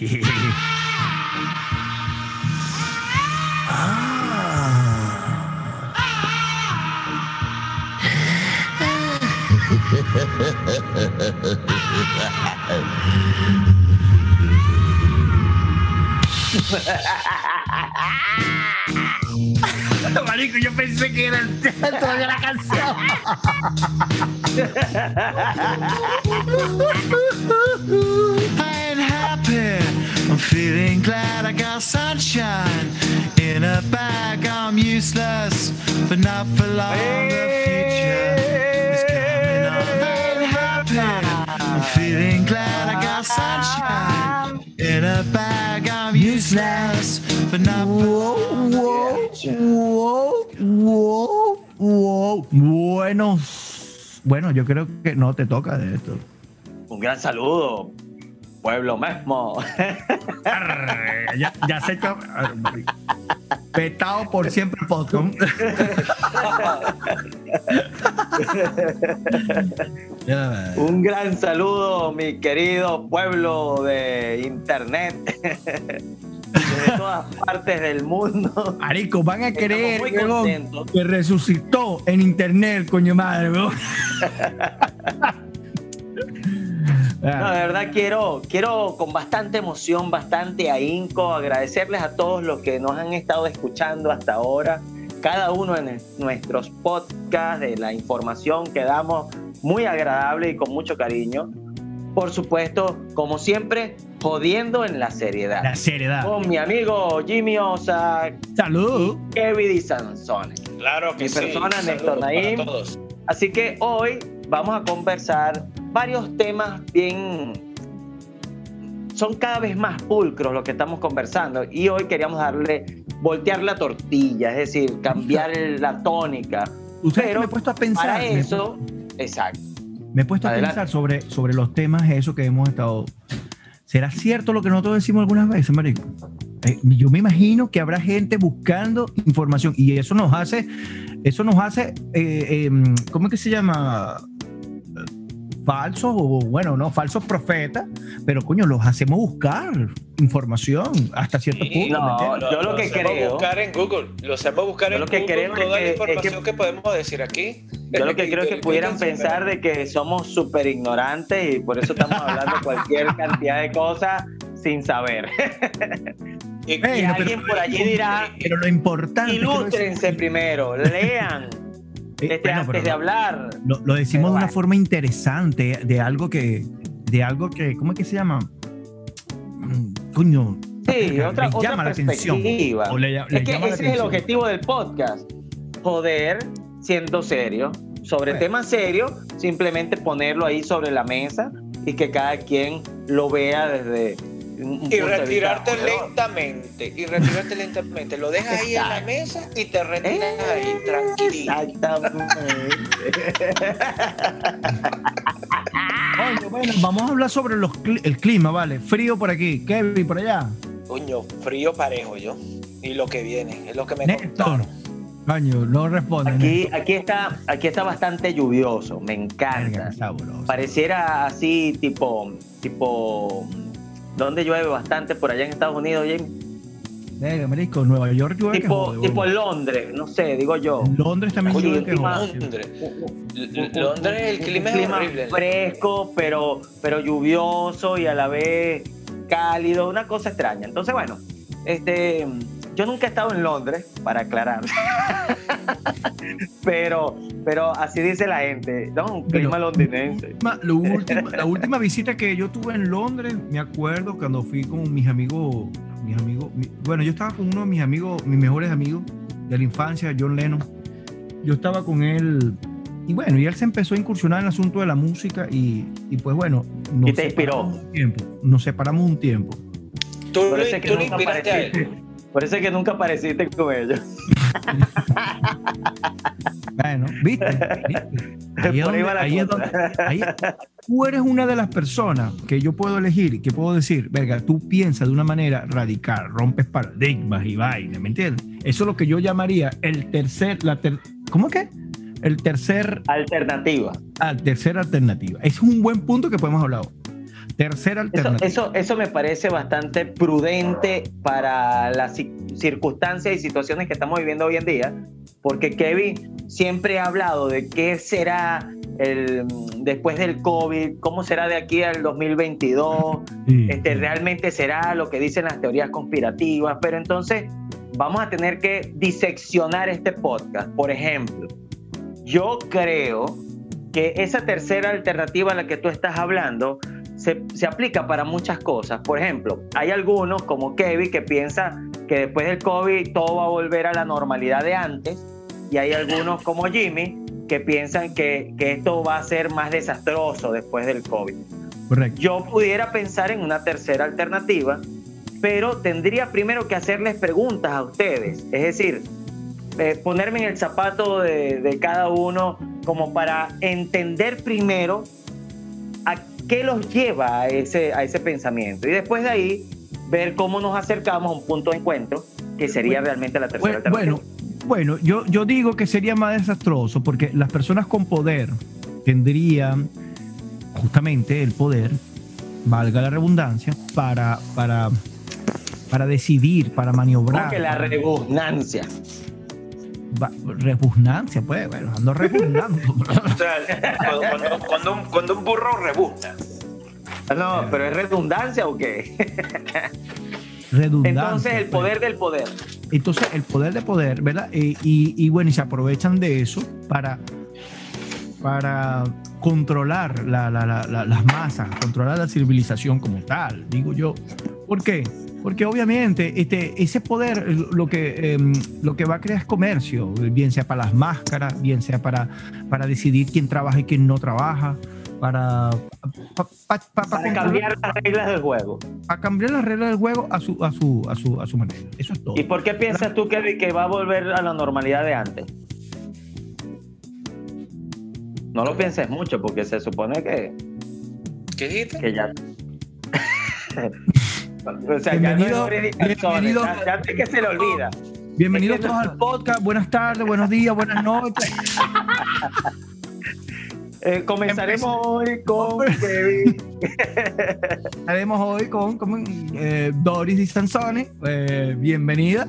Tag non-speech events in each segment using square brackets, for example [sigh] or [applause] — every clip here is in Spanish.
[laughs] Marico, yo pensé que era el teatro de la canción. [laughs] feeling glad I got sunshine in a bag. I'm useless, but not for long. The future is coming on. I ain't happy. I'm feeling glad I got sunshine in a bag. I'm useless, but not for long. The future. Wow, wow, wow. Bueno, bueno, yo creo que no te toca de esto. Un gran saludo, pueblo mismo. Arre, ya, ya arre, marico. Petado por siempre podcast. Ya. Un gran saludo, mi querido pueblo de internet. De todas partes del mundo. Marico, van a creer que resucitó en internet, coño madre. [laughs] [laughs] No, de verdad quiero, quiero con bastante emoción, bastante ahínco agradecerles a todos los que nos han estado escuchando hasta ahora. Cada uno de nuestros podcasts, de la información que damos, muy agradable y con mucho cariño. Por supuesto, como siempre, jodiendo en la seriedad. La seriedad. Con mi amigo Jimmy Osa, Salud. Kevin y Sansone. Claro que Mi sí. persona, Saludos Néstor Naim. Así que hoy vamos a conversar varios temas bien... Son cada vez más pulcros lo que estamos conversando y hoy queríamos darle, voltear la tortilla, es decir, cambiar la tónica. Ustedes Pero me he puesto a pensar. Para me- eso, exacto. Me he puesto a pensar sobre, sobre los temas eso que hemos estado. ¿Será cierto lo que nosotros decimos algunas veces, Marico? Eh, yo me imagino que habrá gente buscando información y eso nos hace, eso nos hace, eh, eh, ¿cómo es que se llama? Falsos o bueno, no, falsos profetas, pero coño, los hacemos buscar información hasta cierto punto. ¿me no, entiendes? yo lo que hacemos creo- buscar en Google. Lo hacemos buscar en lo que Google creo es toda que- la es que- información que, podemos decir aquí. Yo lo que creo es que [laughs] pudieran pensar de que somos súper ignorantes y por eso estamos hablando [laughs] cualquier cantidad de cosas sin saber. y- Y Bueno, pero- alguien por allí dirá, Pero lo importante. ilústrense primero, lean Eh, bueno, antes pero- de hablar. Lo, lo decimos de una forma interesante, de algo que, de algo que, ¿cómo es que se llama? Mm, Coño. Sí, otra, otra llama la atención. perspectiva. O le- les es que la ese es el atención. objetivo del podcast. Joder siendo serio, sobre Bueno. temas serios, simplemente ponerlo ahí sobre la mesa y que cada quien lo vea desde un, un Y retirarte lentamente. Y retirarte lentamente. Lo dejas ahí en la mesa y te retiras ahí, Eh, tranquilito. Exactamente. Bueno, vamos a hablar sobre los el clima, ¿vale? Frío por aquí, Kevin por allá. Coño, frío parejo yo. Y lo que viene, es lo que me Néstor. Coño, no responde. Aquí, aquí, está, aquí está bastante lluvioso, me encanta. sabroso. Pareciera así, tipo, tipo, ¿dónde llueve bastante por allá en Estados Unidos, James? Verga, marico, Nueva York llueve que Tipo, jode, tipo. Londres, no sé, digo yo. Londres también Oye, llueve que. Londres. Londres, el clima es horrible. fresco, pero, pero lluvioso y a la vez cálido, una cosa extraña. Entonces, bueno, este, yo nunca he estado en Londres, para aclarar. pero, pero así dice la gente, ¿no? Un Pero- clima londinense. última- lo último- la última visita que yo tuve en Londres, me acuerdo cuando fui con mis amigos, mis amigos, mi- bueno, yo estaba con uno de mis amigos, mis mejores amigos de la infancia, John Lennon. Yo estaba con él y bueno, y él se empezó a incursionar en el asunto de la música y, y pues bueno, nos Y te inspiró. un tiempo, nos separamos un tiempo. Tú, lo- tú lo nunca inspiraste a él. Apareciste. Por eso es que nunca apareciste con ellos. Bueno, ¿viste? ¿Viste? Ahí es donde- ahí es donde- ahí- tú eres una de las personas que yo puedo elegir, que puedo decir, verga, tú piensas de una manera radical, rompes paradigmas y vainas, ¿me entiendes? Eso es lo que yo llamaría el tercer, la ter- ¿cómo que? El tercer, Alternativa. al tercer alternativa. Es un buen punto que podemos hablar. Tercera alternativa. eso, eso me parece bastante prudente para las ci- circunstancias y situaciones que estamos viviendo hoy en día, porque Kevin siempre ha hablado de qué será el, después del COVID, cómo será de aquí al 2022, Sí. este, realmente será lo que dicen las teorías conspirativas, pero entonces vamos a tener que diseccionar este podcast. Por ejemplo, yo creo que esa tercera alternativa a la que tú estás hablando se, se aplica para muchas cosas. Por ejemplo, hay algunos como Kevin que piensa que después del COVID todo va a volver a la normalidad de antes y hay algunos como Jimmy que piensan que, que esto va a ser más desastroso después del COVID. Correcto. Yo pudiera pensar en una tercera alternativa, pero tendría primero que hacerles preguntas a ustedes. Es decir, eh, ponerme en el zapato de, de cada uno como para entender primero a qué los lleva a ese, a ese pensamiento. Y después de ahí, ver cómo nos acercamos a un punto de encuentro que sería Bueno, realmente la tercera Bueno, alternativa. bueno, bueno, yo, yo digo que sería más desastroso porque las personas con poder tendrían justamente el poder, valga la redundancia, para, para, para decidir, para maniobrar. Porque la repugnancia. Repugnancia, pues, bueno, ando repugnando. [laughs] O sea, cuando, cuando- cuando un, cuando un burro rebuzna. No, pero es redundancia o qué? Redundancia. Entonces, el pues. poder del poder. Entonces, el poder de poder, ¿verdad? Y, y bueno, y se aprovechan de eso para, para controlar la- la- la- la- las masas, controlar la civilización como tal, digo yo. ¿Por qué? Porque obviamente este, ese poder lo que, em, lo que va a crear es comercio, bien sea para las máscaras, bien sea para, para decidir quién trabaja y quién no trabaja, para, pa- pa- pa- pa- Para cambiar las reglas del juego. para cambiar las reglas del juego a su, a su, a su, a su manera. Eso es todo. ¿Y por qué piensas tú, Kevin, que va a volver a la normalidad de antes? No lo pienses mucho, porque se supone que, ¿Qué dijiste? que ya. [laughs] o sea, Bienvenido- ya no bienvenido- ya, ya es que se le olvida. Bienvenidos todos al podcast. Buenas tardes, buenos días, buenas noches. [laughs] Eh, comenzaremos hoy con [laughs] Kevin. Estaremos hoy con, con, eh, Doris Di Sansone. Eh, bienvenida.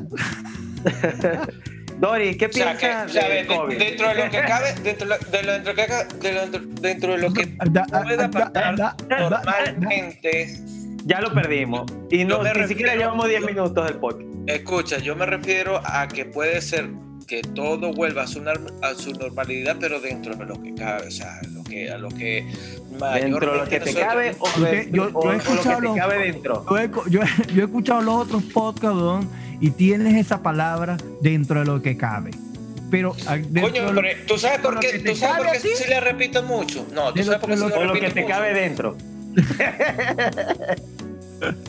[laughs] Dori, ¿qué O sea, que, piensas o sea, de- dentro de lo que cabe, dentro de lo, de lo- dentro que de lo- dentro de lo que Da- pueda da- pasar da- da- da- normalmente, Ya lo perdimos. Y no, ni siquiera refiero- llevamos 10 minutos del podcast. escucha, yo me refiero a que puede ser que todo vuelva a su, a su normalidad, pero dentro de lo que cabe, o sea, lo que, a lo que ¿Dentro de lo que te cabe o, Usted- de- yo- he o lo que escuchado te los- cabe dentro? Yo he, yo he- yo he escuchado los otros podcasts don, y tienes esa palabra dentro de lo que cabe. Pero ah, dentro Coño, lo- pero tú sabes por lo qué, tú sabes por qué sí le repito mucho. No, tú sabes lo- por qué sí lo- le O lo que te mucho. cabe dentro. [laughs]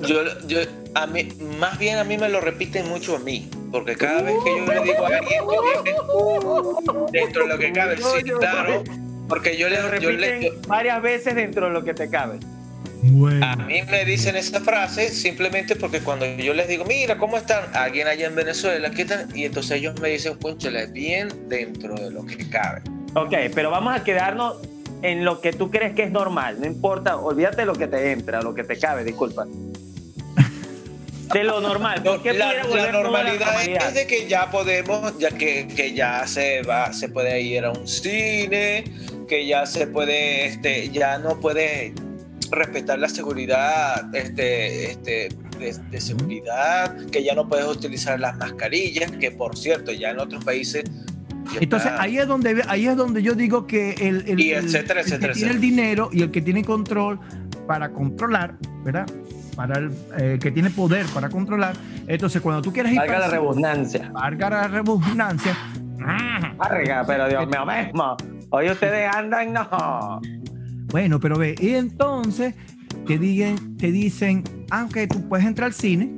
Yo, yo, a mí, más bien a mí me lo repiten mucho a mí, porque cada vez que yo le digo a alguien, yo dentro de lo que cabe, sí, claro, porque yo le, lo yo le- repiten varias veces dentro de lo que te cabe. Bueno, a mí me dicen esa frase simplemente porque cuando yo les digo, mira, ¿cómo están? Alguien allá en Venezuela, ¿qué tal? Y entonces ellos me dicen, conchale, bien dentro de lo que cabe. Ok, pero vamos a quedarnos en lo que tú crees que es normal. No importa, olvídate de lo que te entra, lo que te cabe, disculpa. De lo normal. ¿Por qué la, la normalidad normalidad? es de que ya podemos, ya que, que ya se va, se puede ir a un cine, que ya se puede, este, ya no puede respetar la seguridad, este, este, de, de seguridad, que ya no puedes utilizar las mascarillas, que por cierto, ya en otros países. Entonces está- ahí es donde ahí es donde yo digo que el, el- Y el- etcétera, el que etcétera, tiene el dinero y el que tiene control para controlar, ¿verdad? Para el eh, que tiene poder para controlar. Entonces, cuando tú quieres ir Valga la redundancia. valga la redundancia, Arga, pero Dios mío mismo. Hoy ustedes andan, no. Bueno, pero ve, y entonces te, digan, te dicen, aunque tú puedes entrar al cine,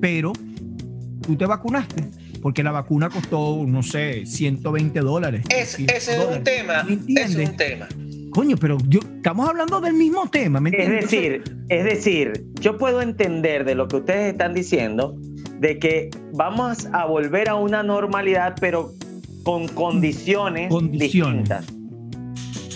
pero tú te vacunaste, porque la vacuna costó, no sé, 120 dólares. Es, 100 ese es un tema, ¿Me ese es entiendes? un tema. Coño, pero yo, estamos hablando del mismo tema, ¿me Es entiendes? decir, es decir, yo puedo entender de lo que ustedes están diciendo, de que vamos a volver a una normalidad, pero con condiciones, Condiciones. distintas.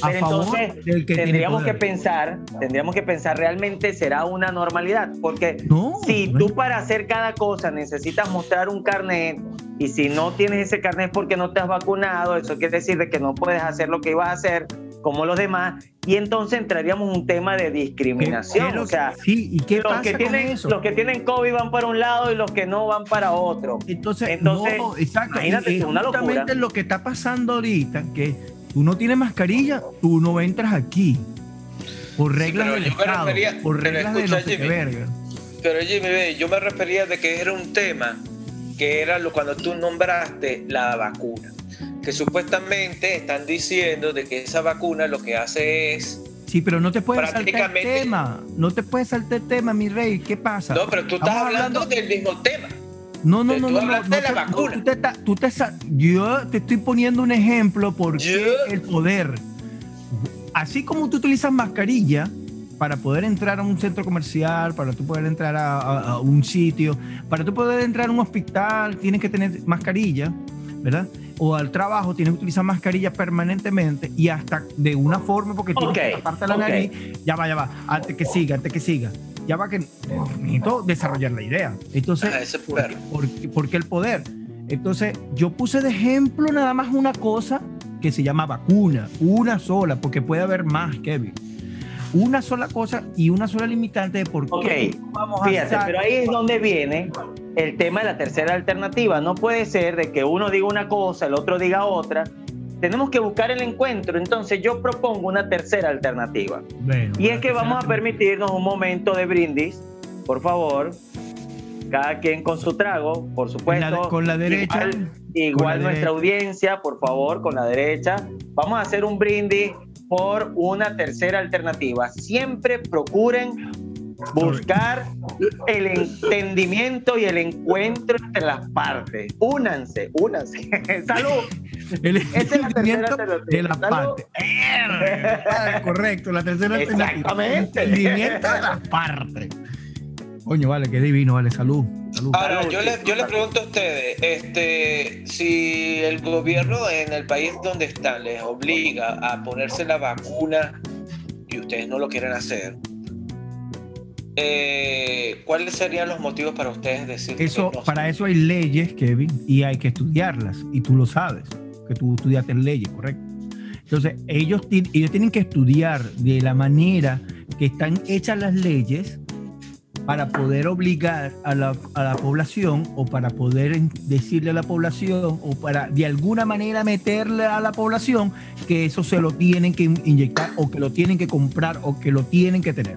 Pero entonces del que tiene tendríamos que pensar, tendríamos que pensar realmente será una normalidad, porque No, si tú para hacer cada cosa necesitas mostrar un carnet y si no tienes ese carnet porque no te has vacunado, eso quiere decir de que no puedes hacer lo que ibas a hacer como los demás y entonces entraríamos en un tema de ¿Qué- discriminación, qué o sea, que- sí, ¿y qué los pasa que con tienen eso? los que tienen COVID van para un lado y los que no van para otro. Entonces, Entonces, no, exacto. imagínate, es es una locura. lo que está pasando ahorita, que tú no tienes mascarilla, tú no entras aquí. Por reglas pero del Estado, refería- por reglas de no sé qué verga. Pero Jimmy, yo me refería de que era un tema que era lo, cuando tú nombraste la vacuna. Que supuestamente están diciendo de que esa vacuna lo que hace es... Sí, pero no te puedes saltar el tema. No te puedes saltar el tema, mi rey. ¿Qué pasa? No, pero tú estás hablando del mismo tema. No, no, Tú no, no. no, hablaste no de la te- vacuna. tú te tú te yo te estoy poniendo un ejemplo porque Yo- el poder, así como tú utilizas mascarilla para poder entrar a un centro comercial, para tú poder entrar a, a- a un sitio, para tú poder entrar a un hospital, tienes que tener mascarilla, ¿verdad? O al trabajo tienes que utilizar mascarilla permanentemente y hasta de una forma porque tienes Ok, que taparte la nariz. Ya va, ya va. Antes que siga, antes que siga. Ya va que necesito desarrollar la idea. Entonces, Ah, ese ¿por, qué- por qué el poder? Entonces, yo puse de ejemplo nada más una cosa que se llama vacuna, una sola, porque puede haber más, Kevin. Una sola cosa y una sola limitante de por qué Ok, vamos a Fíjate, hacer- pero ahí es donde viene el tema de la tercera alternativa. No puede ser de que uno diga una cosa, el otro diga otra. Tenemos que buscar el encuentro. Entonces yo propongo una tercera alternativa. Bueno, Y es que vamos a permitirnos un momento de brindis, por favor. Cada quien con su trago, por supuesto. La- con la derecha, Igual, con igual la nuestra derecha. audiencia, por favor, con la derecha. Vamos a hacer un brindis por una tercera alternativa. Siempre procuren buscar el entendimiento y el encuentro entre las partes. Únanse, únanse. [laughs] Salud. El Esa es la entendimiento de la Salud. parte. Ah, Correcto, la tercera alternativa. Exactamente. Entendimiento de las partes. Coño, vale, qué divino, vale, salud. salud. Ahora, yo sí, le, yo le salud. pregunto a ustedes, este, si el gobierno en el país donde están les obliga a ponerse la vacuna y ustedes no lo quieren hacer, eh, ¿cuáles serían los motivos para ustedes decir Eso, que no? para eso hay leyes, Kevin, y hay que estudiarlas, y tú lo sabes, que tú estudiaste leyes, correcto. Entonces, ellos, ellos tienen que estudiar de la manera que están hechas las leyes para poder obligar a la, a la población o para poder decirle a la población o para de alguna manera meterle a la población que eso se lo tienen que in- inyectar o que lo tienen que comprar o que lo tienen que tener.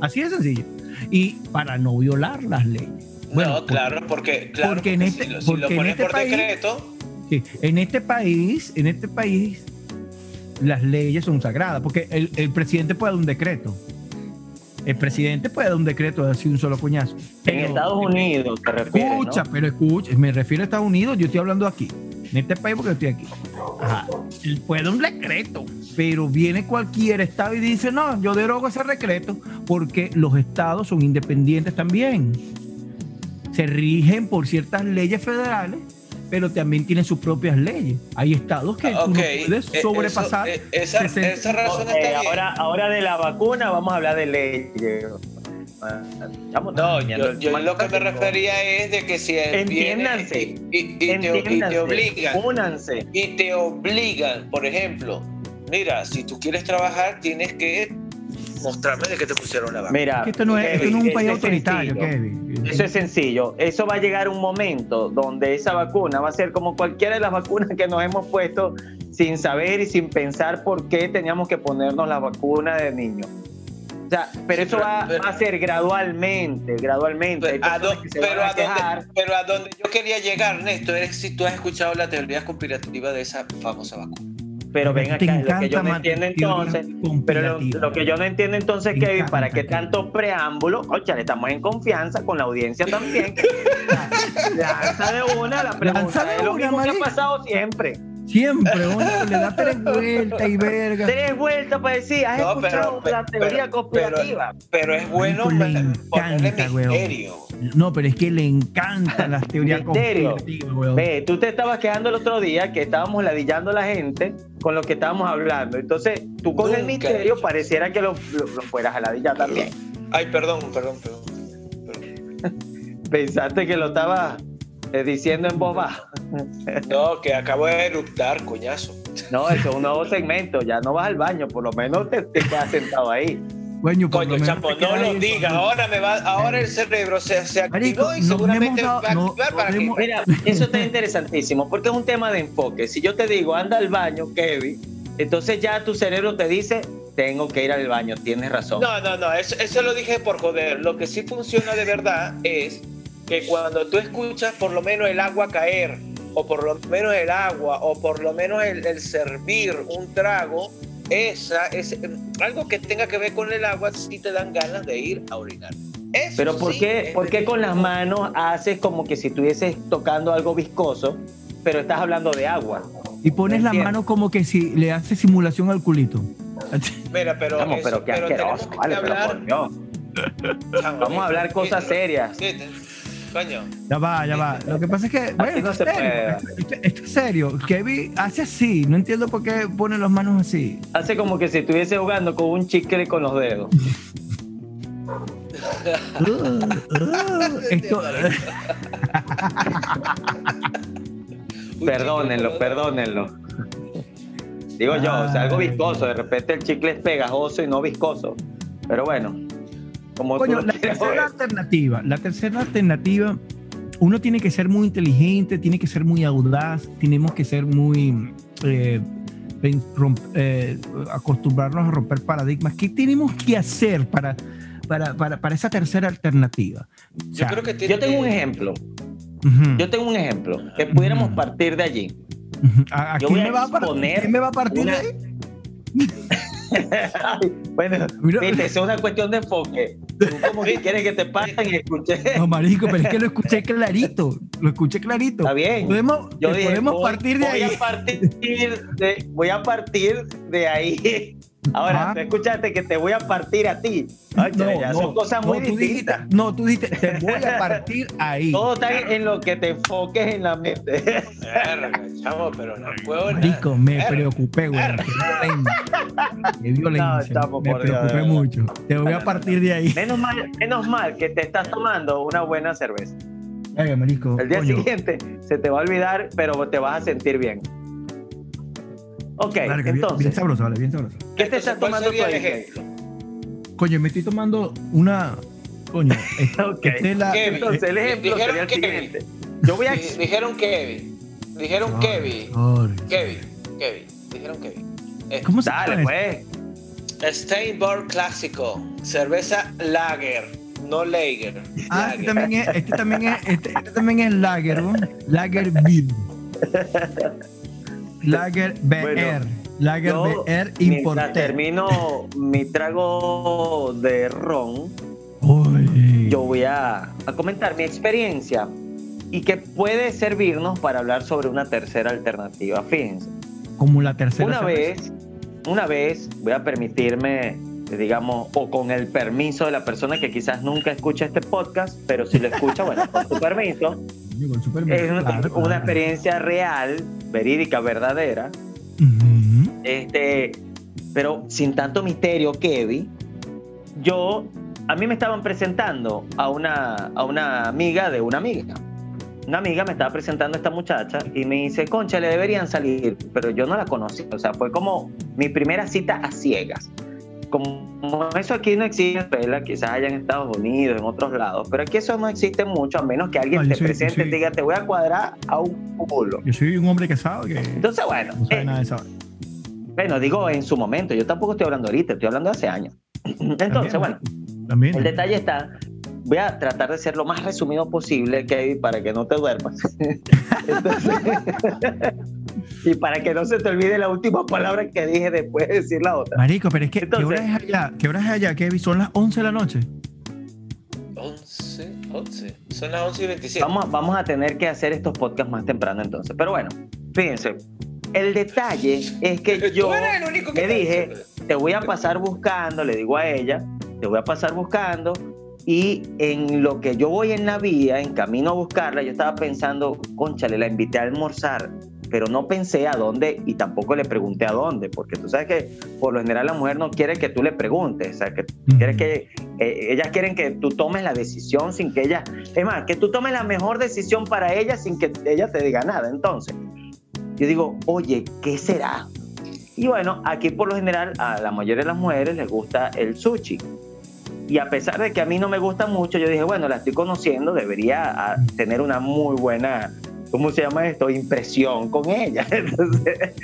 Así de sencillo. Y para no violar las leyes. Bueno, no, claro, porque, claro, porque en este- si lo, si lo porque en este por país- decreto, Sí, en este país, en este país, las leyes son sagradas, porque el, el presidente puede dar un decreto. El presidente puede dar un decreto de así un solo coñazo. En Pero- Estados Unidos te refieres, ¿no? Escucha, pero escucha, me refiero a Estados Unidos, yo estoy hablando aquí. En este país porque estoy aquí. Ajá. Él puede un decreto, pero viene cualquier estado y dice, no, yo derogo ese decreto, porque los estados son independientes también. Se rigen por ciertas leyes federales, pero también tienen sus propias leyes. Hay estados que tú ok, no puedes eh, sobrepasar. eso, eh, esa, 60. esa razón Ok, está bien. ahora, ahora de la vacuna vamos a hablar de leyes. Estamos No, yo, yo lo que me refería es de que si Entiéndanse. viene y, y- y te, y te Entiéndanse, obligan únanse. y te obligan, por ejemplo, mira, si tú quieres trabajar tienes que mostrarme de que te pusieron la vacuna. Mira, Es que esto no es, esto Kevin, no es un país autoritario. Kevin. Eso es sencillo. Eso va a llegar un momento donde esa vacuna va a ser como cualquiera de las vacunas que nos hemos puesto sin saber y sin pensar por qué teníamos que ponernos la vacuna de niño. O sea, pero eso Pero- va, pero- va a ser gradualmente, gradualmente. Pero a, que pero, donde, pero a donde yo quería llegar, Néstor, es si tú has escuchado la teoría conspirativa de esa famosa vacuna. Pero ven acá, lo que yo no entiendo entonces, pero lo, que yo no entiendo entonces, Kevin, encanta, para qué Kevin. tantos preámbulos, oye, le estamos en confianza con la audiencia también. [laughs] Lanza de una la pregunta. Lanza de es lo una, mismo que ha pasado siempre. Siempre, uno le da tres [laughs] vueltas y verga. Tres vueltas para decir, has No, escuchado pero- la teoría conspirativa. Pero es bueno le encanta, weón. misterio. No, pero es que le encantan las [laughs] teorías Misterio. conspirativas, weón. Ve, tú te estabas quejando el otro día que estábamos ladillando a la gente con lo que estábamos hablando. Entonces, tú con el Nunca misterio pareciera que lo, lo- lo fueras a ladillar también. Ay, perdón, perdón, perdón. perdón. [laughs] Pensaste que lo estaba diciendo en voz baja. [laughs] No, que acabo de eruptar, coñazo. No, eso es un nuevo segmento. Ya no vas al baño, por lo menos te, te quedas sentado ahí. Coño, Chapo, no lo digas. Ahora me va, ahora el cerebro se, se activó Marico, y seguramente dado- va a no, activar no para que. hemos- Mira, eso está interesantísimo porque es un tema de enfoque. Si yo te digo, anda al baño, Kevin, entonces ya tu cerebro te dice, tengo que ir al baño, tienes razón. No, no, no, eso, eso lo dije por joder. Lo que sí funciona de verdad es que cuando tú escuchas por lo menos el agua caer, o por lo menos el agua, o por lo menos el, el servir un trago, esa es algo que tenga que ver con el agua, sí te dan ganas de ir a orinar. Eso Pero ¿por sí qué, por qué con las manos haces como que si estuvieses tocando algo viscoso, pero estás hablando de agua? Y pones la mano como que si le hace simulación al culito. Mira, pero, Vamos, eso- pero qué pero asqueroso, que vale, pero hablar- por Dios. Vamos a hablar cosas serias. Ya va, ya va. Lo que pasa es que, bueno, no esto, se es serio, puede. esto- esto- es serio. Kevin hace así. No entiendo por qué pone las manos así. Hace como que si estuviese jugando con un chicle con los dedos. Uh, [laughs] uh, esto, [laughs] Perdónenlo, perdónenlo. Digo yo, o sea, algo viscoso. De repente el chicle es pegajoso y no viscoso. Pero bueno, como Coño, la tercera ver. alternativa, la tercera alternativa, uno tiene que ser muy inteligente, tiene que ser muy audaz, tenemos que ser muy eh, romp- eh, acostumbrarnos a romper paradigmas. ¿Qué tenemos que hacer para, para, para, para esa tercera alternativa? O Yo creo que tiene Yo tengo un ejemplo. Yo tengo un ejemplo. Que pudiéramos partir de allí. ¿A, a yo quién me va a quién me va a partir una- de ahí? [laughs] bueno, Mira- viste, es una cuestión de enfoque. Tú como que quieres que te pasen y escuché. No, marico, pero es que lo escuché clarito, lo escuché clarito. Está bien. Podemos, Yo que dije, podemos voy- partir de voy ahí. A partir de, voy a partir de ahí. Ahora, Ah. tú escuchaste que te voy a partir a ti. Ay, ya son cosas muy no, tú distintas. dijiste- no, tú dijiste, te voy a [laughs] partir ahí. Todo está en lo que te enfoques en la mente. Verga, chamo, pero no puedo nada. Marico, me Verga. preocupé, güey. Qué violencia. Qué violencia. No, chamo, me Dios, preocupé verdad. mucho. Te voy a partir de ahí. Menos mal, menos mal que te estás tomando una buena cerveza. Venga, marico. El día coño. siguiente se te va a olvidar, pero te vas a sentir bien. Ok, Vale, que bien- entonces, Bien sabroso, vale, bien sabroso. ¿qué te Entonces, estás ¿cuál tomando tú ejemplo? Coño, me estoy tomando una. Coño, [laughs] esta, Ok. esta es la- Kevin. Entonces, el ejemplo Dijeron sería el que- siguiente. Yo voy a... Di- Dijeron Kevin. Dijeron Ay, Kevin. Jorge. Kevin. Kevin. Dijeron Kevin. Eh, ¿Cómo se Dale, pues. Steinborg clásico. Cerveza Lager. No Lager. Ah, este Lager. también es, este también es, este, este también es Lager, ¿no? Lager Beer. [laughs] Lager BR. Bueno, Lager BR Imported. termino mi trago de ron, Uy. yo voy a, a comentar mi experiencia y que puede servirnos para hablar sobre una tercera alternativa. Fíjense, Como la tercera. una vez, una vez voy a permitirme, digamos, o con el permiso de la persona que quizás nunca escucha este podcast, pero si lo escucha, bueno, con su [laughs] permiso, con super- es una, claro, una claro. experiencia real, verídica, verdadera, este, pero sin tanto misterio, Kevin, yo, a mí me estaban presentando a una, a una amiga de una amiga. Una amiga me estaba presentando a esta muchacha y me dice, concha, le deberían salir, pero yo no la conocí. O sea, fue como mi primera cita a ciegas. Como eso aquí no existe en Venezuela, quizás haya en Estados Unidos, en otros lados, pero aquí eso no existe mucho, a menos que alguien yo te soy- presente y diga, te voy a cuadrar a un culo. Yo soy un hombre casado que Entonces, bueno, no sabe eh, nada de eso. bueno, digo en su momento, yo tampoco estoy hablando ahorita, estoy hablando hace años. [laughs] Entonces, También, bueno, También. el detalle está, voy a tratar de ser lo más resumido posible, Kevin, para que no te duermas. [laughs] Entonces, [laughs] y para que no se te olvide la última palabra que dije después de decir la otra. Marico, pero es que, ¿qué hora es allá? ¿Qué hora es allá, Kevin? Son las 11 de la noche. 11, 11. Son las 11 y 27. Vamos, vamos a tener que hacer estos podcasts más temprano entonces. Pero bueno, fíjense, el detalle es que yo eres el único que le dije, te voy a pasar buscando, le digo a ella, te voy a pasar buscando Y en lo que yo voy en la vía, en camino a buscarla, yo estaba pensando, conchale, la invité a almorzar, pero no pensé a dónde y tampoco le pregunté a dónde, porque tú sabes que por lo general la mujer no quiere que tú le preguntes, o sea, que quiere que eh, ellas quieren que tú tomes la decisión sin que ella, es más, que tú tomes la mejor decisión para ella sin que ella te diga nada. Entonces, yo digo, oye, ¿qué será? Y bueno, aquí por lo general a la mayoría de las mujeres les gusta el sushi. Y a pesar de que a mí no me gusta mucho, yo dije, bueno, la estoy conociendo, debería ah, tener una muy buena, ¿cómo se llama esto? Impresión con ella. [laughs] Entonces,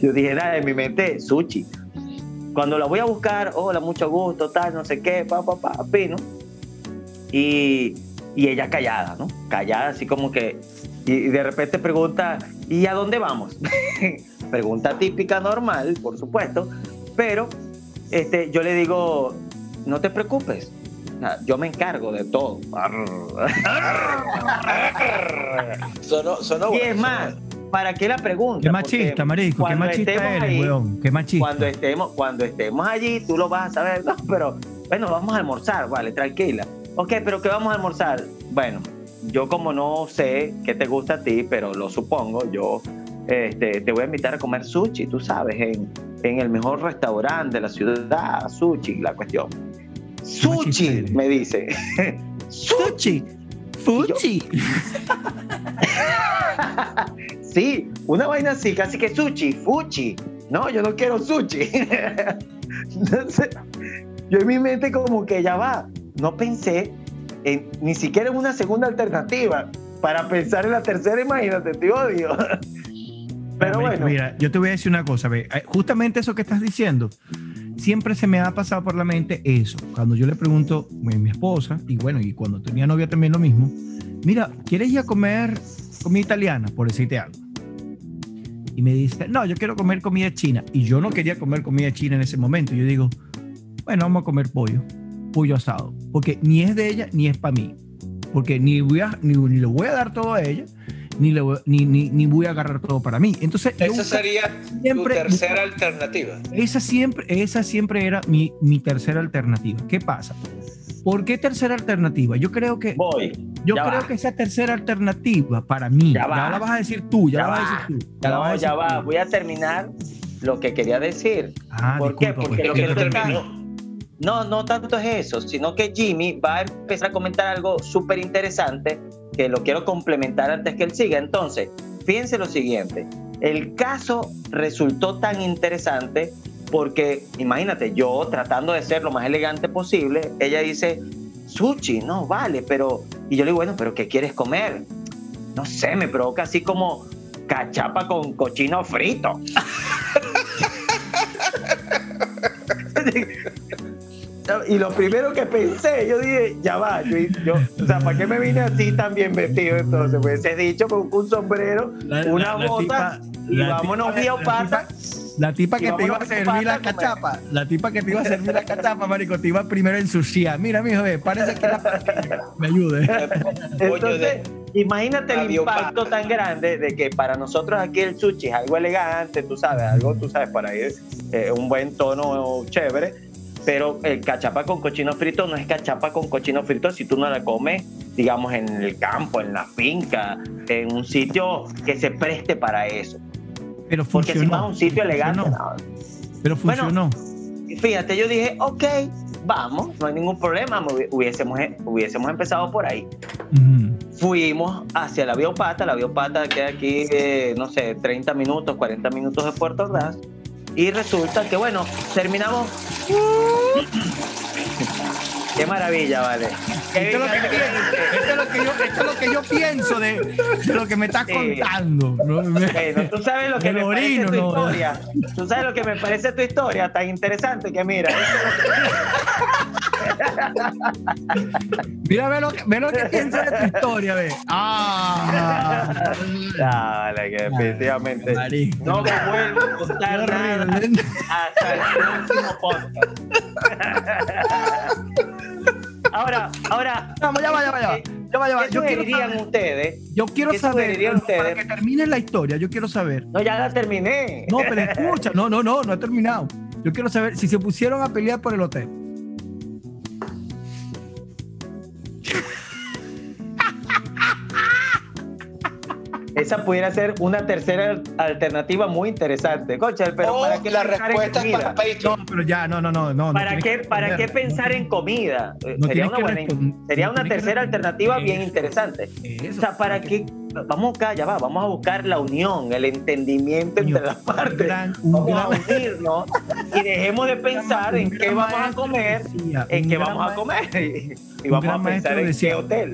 yo dije, nada, en mi mente, sushi. Cuando la voy a buscar, hola, mucho gusto, tal, no sé qué, pa, pa, pa, pino. Y, y ella callada, ¿no? Callada, así como que, y de repente pregunta, ¿y a dónde vamos? [laughs] pregunta típica normal, por supuesto, pero este, yo le digo, no te preocupes, yo me encargo de todo. y es más, ¿para qué la pregunta? Qué machista, marico, qué machista eres, weón, qué machista. Cuando estemos, cuando estemos allí, tú lo vas a saber, no, pero bueno, vamos a almorzar, vale, tranquila. Ok, pero ¿qué vamos a almorzar? Bueno, yo como no sé qué te gusta a ti, pero lo supongo, yo este, te voy a invitar a comer sushi, tú sabes, en, en el mejor restaurante de la ciudad, sushi, la cuestión. Sushi, me dice. Sushi. Fuchi. sí, una vaina así, casi que sushi, fuchi. No, yo no quiero sushi. Entonces, [laughs] yo en mi mente como que ya va, no pensé en, ni siquiera en una segunda alternativa. Para pensar en la tercera, imagínate, te odio. [laughs] Pero bueno. Mira, yo te voy a decir una cosa, ve, justamente eso que estás diciendo, siempre se me ha pasado por la mente eso. Cuando yo le pregunto a mi esposa, y bueno, y cuando tenía novia también lo mismo, mira, ¿quieres ir a comer comida italiana, por decirte algo? Y me dice, no, yo quiero comer comida china. Y yo no quería comer comida china en ese momento. Yo digo, bueno, vamos a comer pollo, pollo asado. Porque ni es de ella, ni es para mí. Porque ni, voy a, ni, ni voy a dar todo a ella, ni, ni, ni, ni, voy a agarrar todo para mí. Entonces, esa sería siempre, tu tercera alternativa. Esa siempre, esa siempre era mi, mi tercera alternativa. ¿Qué pasa? ¿Por qué tercera alternativa? Yo creo que. Voy. Yo creo que esa tercera alternativa para mí. Ya, la vas a decir tú, ya, la vas a decir tú. Ya, la vas a decir ya va. Voy a terminar lo que quería decir. Ah, ¿Por qué? Porque pues, lo que terminó. No, no tanto es eso, sino que Jimmy va a empezar a comentar algo súper interesante que lo quiero complementar antes que él siga. Entonces, fíjense lo siguiente, el caso resultó tan interesante porque, imagínate, yo tratando de ser lo más elegante posible, ella dice, sushi, no, vale, pero... Y yo le digo, bueno, pero ¿qué quieres comer? No sé, me provoca así como cachapa con cochino frito. [laughs] [laughs] [laughs] Y lo primero que pensé, yo dije, ya va, yo, o sea, ¿para qué me vine así tan bien vestido entonces? Pues he dicho con un sombrero, una bota, y vámonos vía pata. La tipa que te iba a servir la cachapa, la tipa que te iba a servir la cachapa, marico, te iba primero en ensuciar. Mira, mijo, ve, parece que la me ayude. [laughs] Entonces, imagínate el impacto tan grande de que para nosotros aquí el sushi es algo elegante, tú sabes, algo, tú sabes, para ir eh, un buen tono chévere pero el cachapa con cochino frito no es cachapa con cochino frito si tú no la comes, digamos, en el campo, en la finca, en un sitio que se preste para eso. Pero funcionó. Porque si vas un sitio elegante, Pero funcionó. fíjate, yo dije, ok, vamos, no hay ningún problema, hubiésemos, hubiésemos empezado por ahí. Fuimos hacia la biopata, la biopata queda aquí, eh, no sé, 30 minutos, 40 minutos de Puerto Ordaz y resulta que, bueno, terminamos. [laughs] Qué maravilla, vale. Esto es, lo que, yo, pienso de, lo que me estás contando. Bueno, tú sabes lo que me parece tu historia. Tú sabes lo que me parece tu historia tan interesante que mira. [laughs] [laughs] Mira, ve lo, que, ve lo que piensa de tu historia, ve. Ah. Dale, que definitivamente. no me vuelvo a contar nada hasta el próximo podcast. ahora, ahora. Vamos, ya va, ya va, ya va. Ya va, ya va. ¿Qué yo quiero ustedes? Yo quiero saber. Ustedes? Para que termine la historia, yo quiero saber. No, ya la terminé. No, pero escucha. No, no, no, no he terminado. Yo quiero saber si se pusieron a pelear por el hotel. Esa pudiera ser una tercera alternativa muy interesante. Pero O ¿para qué la pensar en respuesta es comida? para Patreon. No, pero ya, no, no, no. no no ¿Para tienes qué, que ¿Para qué pensar en comida? Eh, no sería una, buena, sería no una tercera alternativa bien interesante. Eso, O sea, ¿para qué? Vamos acá, ya va, vamos a buscar la unión, el entendimiento entre las partes. gran- vamos a unirnos y dejemos de [laughs] pensar en qué vamos a comer, decía, en qué vamos a comer [laughs] y, vamos a pensar en decía, qué hotel.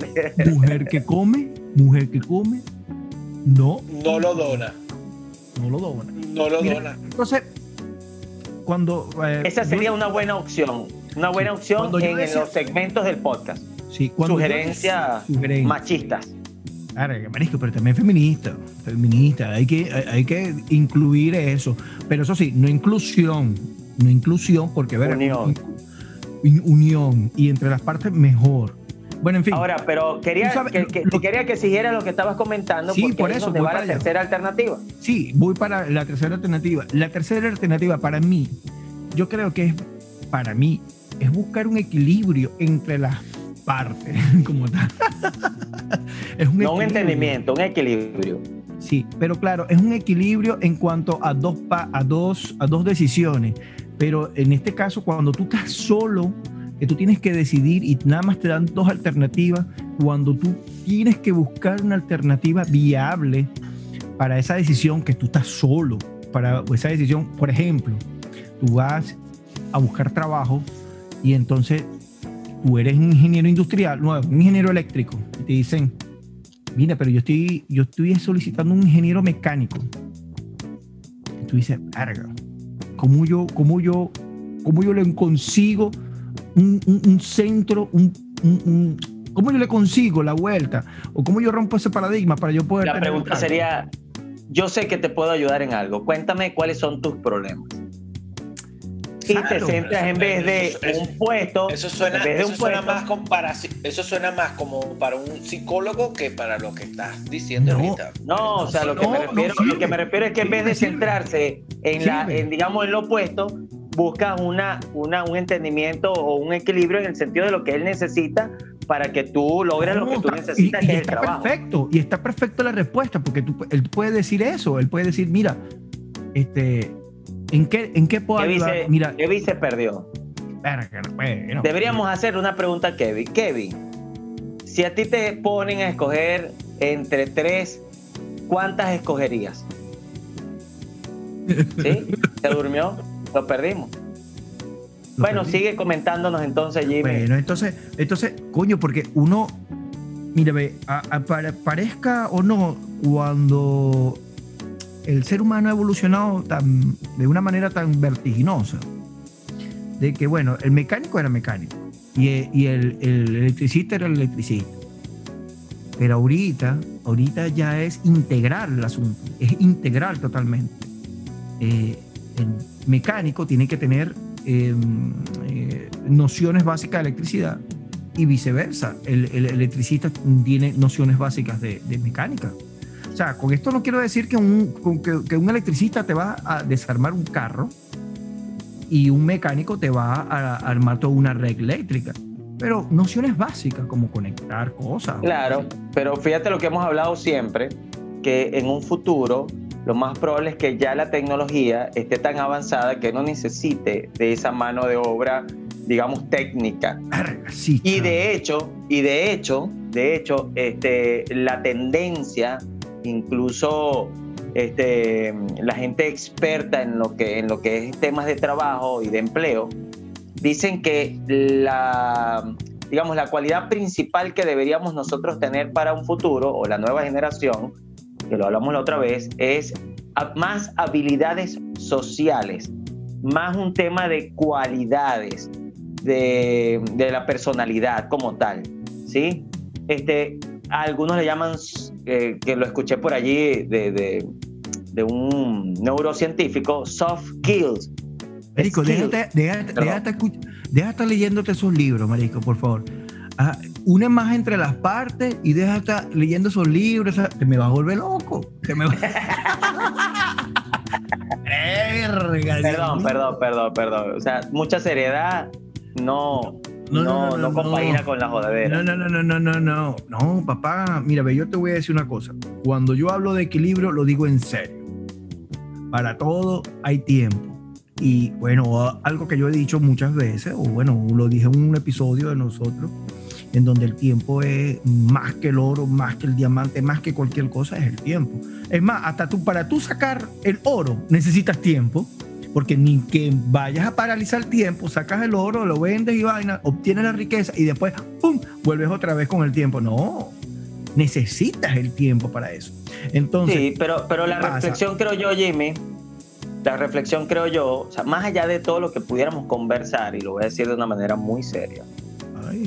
Mujer que come, mujer que come, no, No lo dona. no lo dona. No lo Mira, dona. Entonces, cuando. eh, Esa yo- sería una buena opción, una buena opción en los segmentos del podcast. sí, Sugerencias sugerencia. machistas. Claro, marisco, pero también feminista, feminista, hay que, hay, hay que incluir eso, pero eso sí, no inclusión, no inclusión, porque ver, Unión. unión y entre las partes mejor. Bueno, en fin, Ahora, pero quería sabes, que, lo- que- lo- quería que siguiera lo que estabas comentando, Sí, porque por ahí es eso, donde voy va la para allá. tercera alternativa. sí, voy para la tercera alternativa. La tercera alternativa para mí, yo creo que es, para mí, es buscar un equilibrio entre las partes, [laughs] como tal. es un No un entendimiento, un equilibrio. Sí, pero claro, es un equilibrio en cuanto a dos, pa- a dos, a dos decisiones. Pero en este caso, cuando tú estás solo, que tú tienes que decidir y nada más te dan dos alternativas, cuando tú tienes que buscar una alternativa viable para esa decisión que tú estás solo, para esa decisión, por ejemplo, tú vas a buscar trabajo y entonces tú eres un ingeniero industrial, no, un ingeniero eléctrico, y te dicen, mira, pero yo estoy, yo estoy solicitando un ingeniero mecánico. Y tú dices, verga, ¿cómo yo, cómo yo, cómo yo le consigo un, un- un centro, un, un- un- cómo yo le consigo la vuelta? ¿O cómo yo rompo ese paradigma para yo poder... La pregunta sería, yo sé que te puedo ayudar en algo, cuéntame cuáles son tus problemas. Y te Claro. centras en vez de Eso- eso- un puesto, Eso suena, en vez de eso un suena puesto, más como para, eso suena más como para un psicólogo que para lo que estás diciendo No. ahorita. No, o sea, lo que, No, me refiero, lo que me refiero es que en vez de centrarse en, la, en, digamos, en lo opuesto, buscas una, una, un entendimiento o un equilibrio en el sentido de lo que él necesita para que tú logres lo que tú necesitas, y- y que es el está trabajo. perfecto, y está perfecto la respuesta, porque tú, él puede decir eso, él puede decir, mira, este, ¿en qué, en qué puedo Kevin ayudar? se, Mira, Kevin se perdió. bueno, Deberíamos hacer una pregunta a Kevin. Kevin, si a ti te ponen a escoger entre tres, ¿cuántas escogerías? [laughs] ¿Sí? ¿Se durmió? Lo perdimos. lo Bueno, sigue comentándonos entonces, Jimmy. Bueno, entonces, entonces, coño, porque uno, mira, ve, a- a- pare- parezca o no, cuando el ser humano ha evolucionado tan, de una manera tan vertiginosa, de que, bueno, el mecánico era mecánico y, e- y el, el electricista era el electricista. Pero ahorita, ahorita ya es integral el asunto, es integral totalmente. Eh, mecánico tiene que tener eh, eh, nociones básicas de electricidad y viceversa. El, el electricista tiene nociones básicas de, de mecánica. O sea, con esto no quiero decir que un, que, que un electricista te va a desarmar un carro y un mecánico te va a, a armar toda una red eléctrica. Pero nociones básicas como conectar cosas. Claro, pero fíjate lo que hemos hablado siempre, que en un futuro lo más probable es que ya la tecnología esté tan avanzada que no necesite de esa mano de obra, digamos, técnica. Sí, Y de hecho, y de hecho, de hecho, este, la tendencia, incluso este, la gente experta en lo que, en lo que es temas de trabajo y de empleo, dicen que la, digamos, la cualidad principal que deberíamos nosotros tener para un futuro, o la nueva generación, que lo hablamos la otra vez, es más habilidades sociales, más un tema de cualidades, de, de la personalidad como tal, ¿sí? Este, a algunos le llaman, eh, que lo escuché por allí de, de- de un neurocientífico, soft skills. Marico, déjate, déjate, déjate escuch- déjate estar leyéndote esos libros, Marico, por favor. Ah, une más entre las partes y deja de estar leyendo esos libros. esa- Te me vas a volver loco. Te me va- [laughs] Verga, Dios Perdón, perdón, perdón, perdón. O sea, mucha seriedad, no, no, no, no, compagina con la jodadera. No, no, no, no, no, no, no, papá, mira, ve, yo te voy a decir una cosa. Cuando yo hablo de equilibrio, lo digo en serio. Para todo hay tiempo. Y bueno, algo que yo he dicho muchas veces, o bueno, lo dije en un episodio de nosotros, en donde el tiempo es más que el oro, más que el diamante, más que cualquier cosa, es el tiempo. Es más, hasta tú, para tú sacar el oro necesitas tiempo porque ni que vayas a paralizar el tiempo, sacas el oro, lo vendes y vaina, obtienes la riqueza y después, ¡pum!, vuelves otra vez con el tiempo. No, necesitas el tiempo para eso. Entonces, sí, pero, pero la reflexión creo yo, Jimmy, la reflexión creo yo, o sea, más allá de todo lo que pudiéramos conversar, y lo voy a decir de una manera muy seria,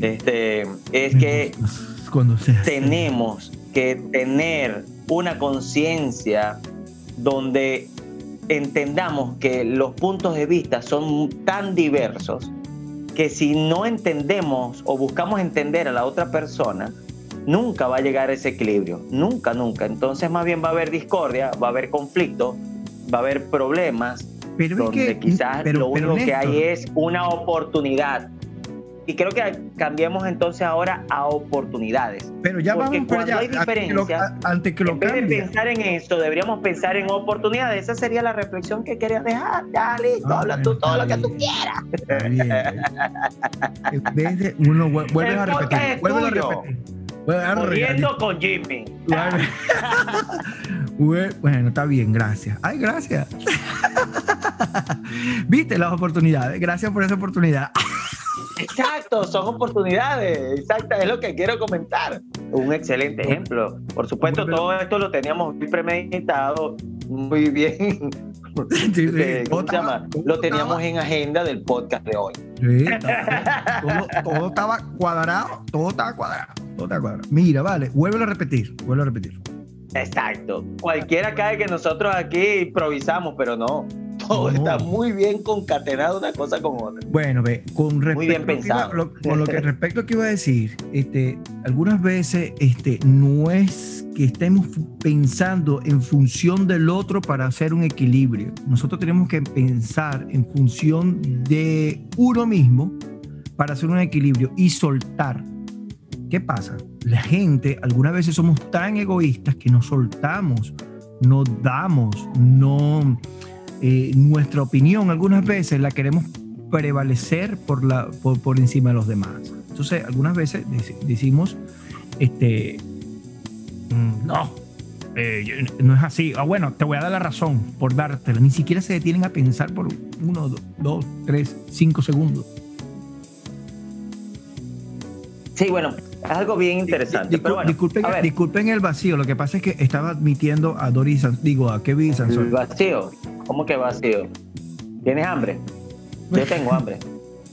este, es que tenemos que tener una conciencia donde entendamos que los puntos de vista son tan diversos que si no entendemos o buscamos entender a la otra persona, nunca va a llegar a ese equilibrio, nunca, nunca. Entonces más bien va a haber discordia, va a haber conflicto, va a haber problemas, pero donde quizás lo único que hay es una oportunidad y creo que cambiemos entonces ahora a oportunidades. Pero ya Porque vamos cuando hay diferencias, antes que lo en vez de pensar en eso, deberíamos pensar en oportunidades. Esa sería la reflexión que quería dejar. Ya, listo, ah, habla tú todo lo que tú quieras. [laughs] en vez de uno vuelve a repetir, vuelve a repetir. Corriendo con Jimmy. [laughs] bueno, está bien, gracias. Ay, gracias. [laughs] Viste las oportunidades. Gracias por esa oportunidad. Exacto, son oportunidades. Exacto, es lo que quiero comentar. Un excelente ejemplo. Por supuesto, todo esto lo teníamos muy premeditado, muy bien. Este, ¿Cómo se llama? Lo teníamos en agenda del podcast de hoy. Sí, todo, estaba cuadrado, todo estaba cuadrado, todo estaba cuadrado. Mira, vale, vuelve a repetir, vuelve a repetir. Exacto. Cualquiera cae que nosotros aquí improvisamos, pero no todo está muy bien concatenado una cosa con otra. Bueno, ve, con respecto, muy bien pensado. Lo, con lo que [laughs] respecto que iba a decir, este, algunas veces este, no es que estemos pensando en función del otro para hacer un equilibrio. Nosotros tenemos que pensar en función de uno mismo para hacer un equilibrio y soltar. ¿Qué pasa? La gente, algunas veces somos tan egoístas que nos soltamos, no damos, no eh, nuestra opinión algunas veces la queremos prevalecer por, la, por, encima de los demás. Entonces, algunas veces decimos, este, mm, no, eh, no es así. Ah, bueno, te voy a dar la razón por dártela. Ni siquiera se detienen a pensar por uno, dos, tres, cinco segundos. Sí, bueno, es algo bien interesante. disculpen, disculpen, el vacío. Lo que pasa es que estaba admitiendo a Doris, digo, a Kevin Sansón. El vacío. ¿Cómo que vacío? ¿Tienes hambre? Yo tengo [laughs] hambre.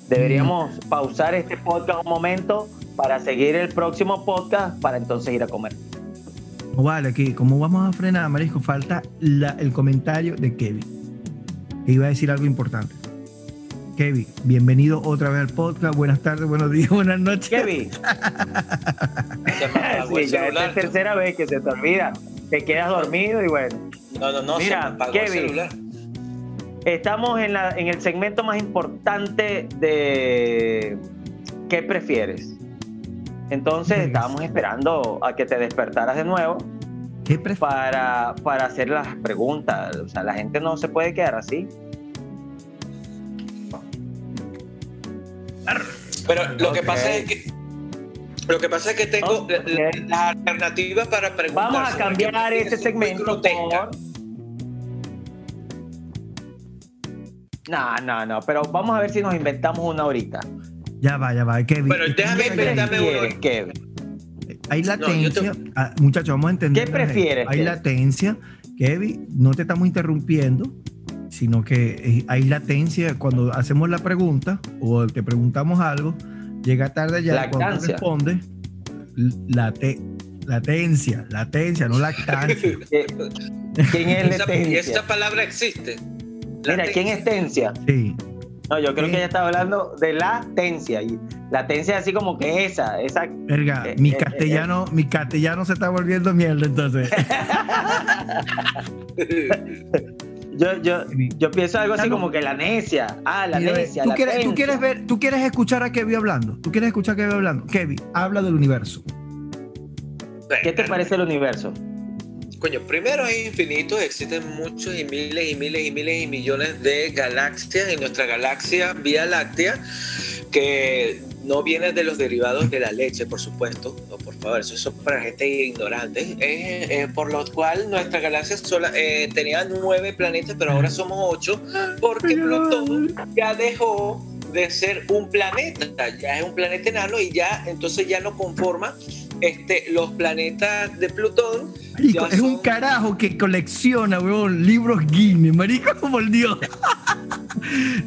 Deberíamos pausar este podcast un momento para seguir el próximo podcast para entonces ir a comer. vale, aquí, ¿cómo vamos a frenar, Marisco? Falta el comentario de Kevin. iba a decir algo importante. Kevin, bienvenido otra vez al podcast. Buenas tardes, buenos días, [laughs] buenas noches. Kevin. [laughs] ya es la tercera vez que se te olvida. Te quedas dormido y bueno. No, no, no. Mira, Kevin. Estamos en, la, en el segmento más importante de ¿qué prefieres? Entonces estábamos esperando a que te despertaras de nuevo para, para hacer las preguntas. O sea, la gente no se puede quedar así. Pero lo que pasa es que lo que pasa es que tengo las alternativas para preguntar. Vamos a cambiar este segmento por No, no, no, pero vamos a ver si nos inventamos una ahorita. Ya va, ya va, Kevin. Pero déjame inventarme. Kevin. Hay latencia, ah, muchachos, vamos a entender. ¿Qué prefieres? Hay latencia, Kevin, no te estamos interrumpiendo, sino que eh, hay latencia cuando hacemos la pregunta o te preguntamos algo, llega tarde ya cuando responde, late, latencia, latencia, no lactancia. [laughs] ¿Quién es latencia? ¿Esa palabra existe? Mira, ¿quién es tencia? Sí. No, yo creo que ella está hablando de latencia. Y latencia es así como que esa, esa. Verga, eh, mi eh, castellano, eh, mi castellano se está volviendo mierda entonces. [laughs] [laughs] Yo, yo, yo pienso algo así como que la necia. Ah, la Mira, necia. ¿tú la quieres, tú quieres ver, tú quieres escuchar a Kevin hablando. Tú quieres escuchar a Kevin hablando. Kevin, habla del universo. ¿Qué te parece el universo? Coño, primero hay infinitos, existen muchos y miles y miles y miles y millones de galaxias en nuestra galaxia Vía Láctea, que no viene de los derivados de la leche, por supuesto. No, por favor, eso es para gente ignorante. Eh, eh, por lo cual nuestra galaxia sola, eh, tenía nueve planetas, pero ahora somos ocho, porque Plutón ya dejó de ser un planeta, ya es un planeta enano y ya entonces ya no conforma este, los planetas de Plutón. Marico, es un carajo que colecciona, weón, libros Guinness, marico, [laughs] como el dios.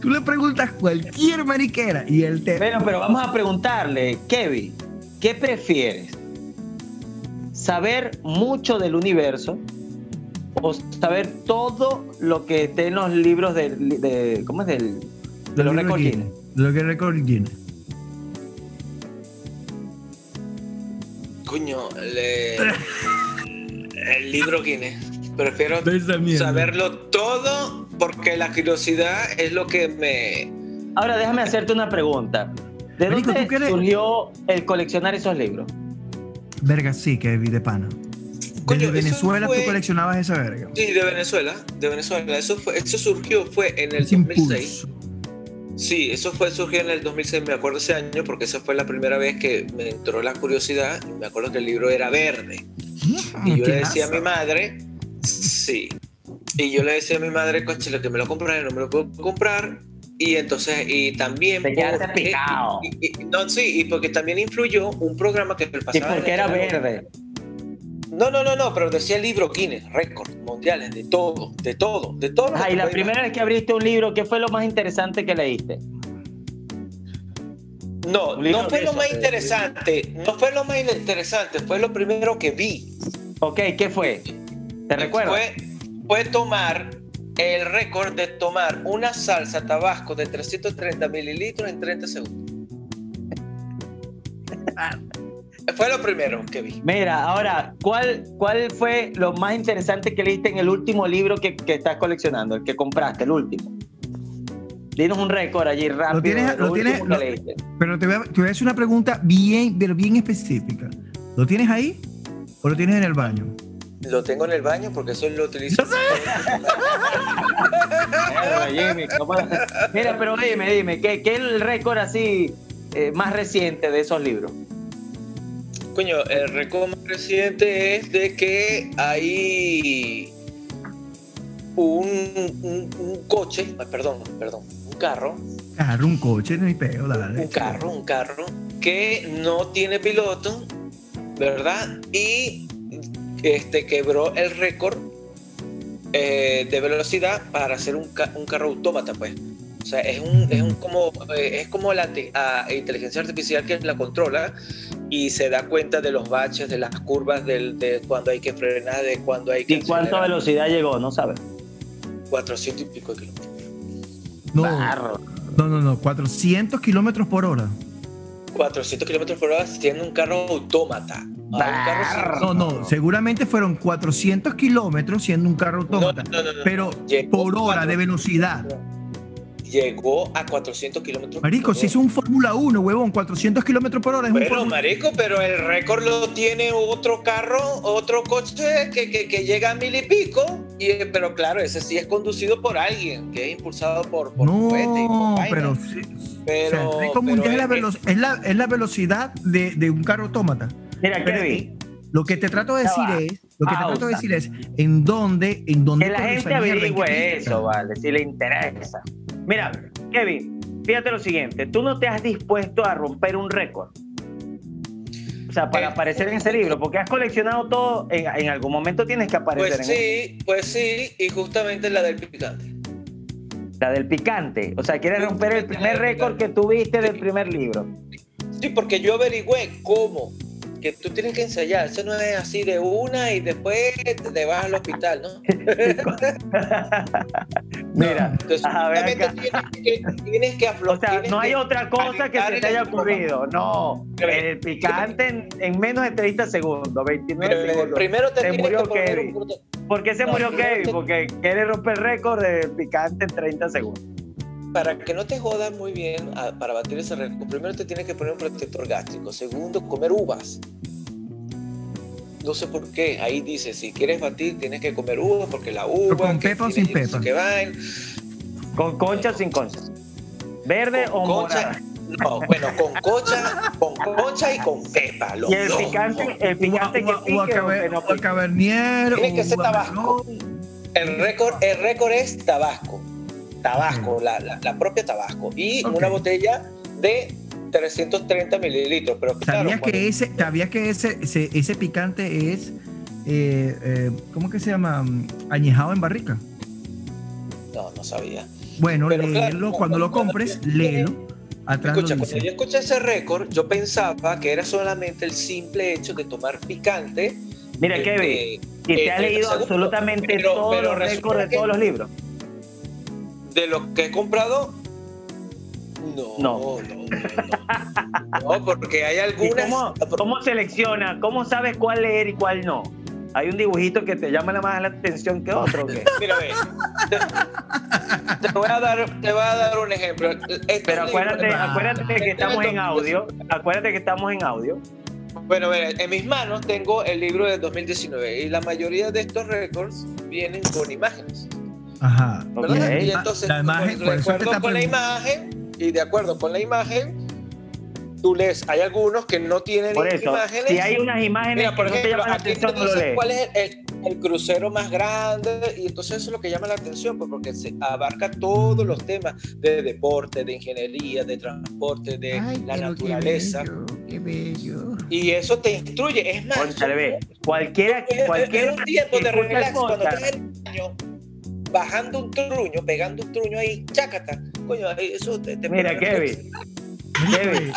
Tú le preguntas cualquier mariquera y él te... Bueno, pero vamos a preguntarle, Kevin, ¿qué prefieres? ¿Saber mucho del universo o saber todo lo que esté en los libros de, de- ¿cómo es? Del, de los libros récords Guinness, Guinness? de Lo que Guinness. Coño, le- el libro Guinness. Prefiero De saberlo todo porque la curiosidad es lo que me... Ahora déjame hacerte una pregunta. ¿De Marico, dónde ¿tú quieres- surgió el coleccionar esos libros? Verga, sí, Kevin, de pana. Coño, eso Venezuela fue- tú coleccionabas esa verga. Sí, de Venezuela, de Venezuela. Eso, fue, eso surgió, fue en el Ese 2006. impulso. Sí, eso fue surgió en el 2006, me acuerdo ese año, porque esa fue la primera vez que me entró la curiosidad. y Me acuerdo que el libro era verde. Y yo le decía a mi madre, sí. Y yo le decía a mi madre, coche, lo que me lo compré, no me lo puedo comprar. Y entonces, y también. Porque- picado. y- y- no, sí, y porque también influyó un programa que ¿Y pasaba. por en qué el era verde? No, no, no, no, pero decía libro Guinness, récord, mundiales, de todo, de todo, de todo. que y la primera vez que abriste un libro, ¿qué fue lo más interesante que leíste? No, no fue lo eso, más de- interesante, no fue lo más interesante, fue lo primero que vi. Ok, ¿qué fue? ¿Te recuerdas? Fue, fue tomar el récord de tomar una salsa tabasco de 330 mililitros en 30 segundos. Fue lo primero que vi. Mira, ahora, ¿cuál, ¿cuál fue lo más interesante que leíste en el último libro que, que estás coleccionando, el que compraste, el último? Dinos un récord allí rápido. tienes- lo lo tienes- lo- leíste. Pero te voy, a, te voy a hacer una pregunta bien, pero bien específica. ¿Lo tienes ahí o lo tienes en el baño? Lo tengo en el baño porque eso lo utilizo. [laughs] Mierda, Jimmy, ¿cómo- Mira, pero dime, dime, ¿qué, qué es el récord así eh, más reciente de esos libros? Coño, el récord más reciente es de que hay un, un- un coche, ah, perdón, perdón, un carro, Carro, un coche, no hay peo, dale. un carro, un carro que no tiene piloto, ¿verdad? Y este quebró el récord eh, de velocidad para hacer un, ca- un carro autómata, pues. O sea, es un, es un como eh, es como la inteligencia artificial que la controla y se da cuenta de los baches, de las curvas, del, de cuando hay que frenar, de cuando hay que ¿Y cuánta acelerar. velocidad llegó? No sabes. 400 y pico de kilómetros. No, Barro. no, no, no, 400 kilómetros por hora. 400 kilómetros por hora siendo un carro autómata. Ah, No, no, seguramente fueron 400 kilómetros siendo un carro autómata. No, no, no, no. Pero Llegó por hora de velocidad. Llegó a 400 kilómetros Marico, si es un Fórmula 1, huevón, 400 kilómetros por hora es un Bueno, Fórmula marico, pero el récord lo tiene otro carro, otro coche que, que, que llega a mil y pico. Y, pero claro, ese sí es conducido por alguien, que es impulsado por, por cohete y por No, vaina. pero, sí, Pero- o sea, el récord pero mundial es, la es- velo- es la, es la velocidad de, de un carro autómata. Mira, Pero Kevin, Lo que te trato de decir es, lo que te trato de decir es en dónde, en dónde que la gente averigüe eso, vale, si le interesa. Mira, Kevin, fíjate lo siguiente, tú no te has dispuesto a romper un récord. O sea, para Eh, aparecer en ese libro, porque has coleccionado todo, en, en algún momento tienes que aparecer Pues en sí, pues sí, y justamente la del picante. la del picante. O sea, quieres romper el primer récord que tuviste del primer libro. Sí, porque yo averigüé cómo. Que tú tienes que ensayar. Eso no es así de una y después te vas al hospital, ¿no? [laughs] [laughs] Mira, Entonces, tienes que, tienes que O aflojar. sea, no hay otra cosa que se te haya ocurrido. No, el picante en, en menos de 30 segundos, 29 segundos. Primero te Se murió que Kevin. un ¿Por qué se No, murió Kevin? te- Porque quiere romper el récord de picante en 30 segundos. Para que no te jodas muy bien, para batir ese récord, primero te tienes que poner un protector gástrico. Segundo, comer uvas. No sé por qué. Ahí dice, si quieres batir, tienes que comer uvas, porque la uva... con que pepa o sin pepa? vaina. ¿Con concha o sin concha? ¿Verde o Con concha, morada? no, bueno, con concha, con concha y con pepa. los Y el dos. picante, el picante Uva- que uva- pique que no pique. cabernier, Tiene que ser tabasco. El récord, el récord es Tabasco. Tabasco, la, la- la propia Tabasco. Y una botella de 330 mililitros. Pero claro, ¿Sabías cuando- que ese, sabías que ese, ese, ese picante es, eh, eh, ¿cómo que se llama? Añejado en barrica. No, no sabía. Bueno, Pero léelo, claro, cuando lo cuando- compres, léelo. Atrás Escucha, cuando yo escuché ese récord, yo pensaba que era solamente el simple hecho de tomar picante. Mira, este, Kevin, y te eh, has leído segundo, absolutamente pero- todos pero los récords de que- todos los libros. De lo que he comprado, no. No. No, no, no. No, porque hay ¿Y algunas. cómo, cómo selecciona? ¿Cómo sabes cuál leer y cuál no? ¿Hay un dibujito que te llama la más la atención que otro? qué? [laughs] Mira, ve. Te, te voy a dar, te voy a dar un ejemplo. Estos Pero acuérdate, libros- acuérdate que estamos en audio. Acuérdate que estamos en audio. Bueno, mira, en mis manos tengo el libro del 2019 y la mayoría de estos récords vienen con imágenes. Ajá. ¿verdad? Ok. Y entonces, La imagen, por está con la imagen, y de acuerdo con la imagen, tú lees. Hay algunos que no tienen Por eso, imágenes. si hay unas imágenes Mira, por que no te ejemplo, llaman la aquí atención, te no cuál es el, el crucero más grande y entonces eso es lo que llama la atención, pues, porque se abarca todos los temas de deporte, de ingeniería, de transporte, de Ay, la naturaleza. Qué bello, qué bello. Y eso te instruye. Es más, cualquiera, cualquiera es un tiempo de relax cuando estás en el baño, bajando un truño, pegando un truño ahí, chácata. Coño, eso te, te Mira, Kevin, Kevin,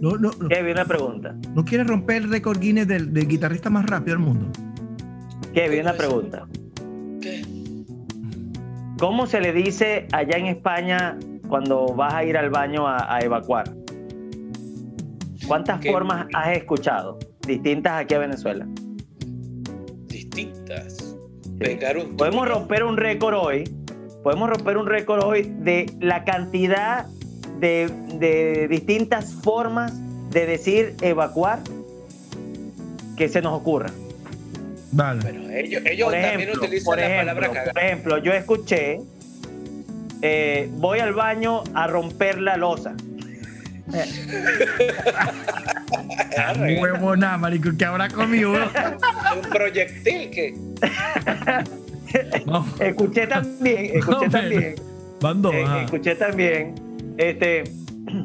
No, no, no, Kevin, una pregunta. ¿no quieres romper el récord Guinness del, del guitarrista más rápido del mundo? Kevin, una pregunta. ¿Qué? ¿Cómo se le dice allá en España cuando vas a ir al baño a, a evacuar? ¿Cuántas ¿Qué? formas has escuchado distintas aquí a Venezuela? Distintas. Pegar un Podemos romper un récord hoy. Podemos romper un récord hoy de la cantidad de, de distintas formas de decir evacuar que se nos ocurra. Vale. Bueno, ellos, ellos Por también ejemplo, utilizan por la ejemplo, palabra por cagar. ejemplo, yo escuché, eh, voy al baño a romper la losa. Arre, Huevona, marico, que habrá comido. un proyectil que. [laughs] No, [laughs] Escuché también, escuché No, también, van dos. eh, escuché también, este,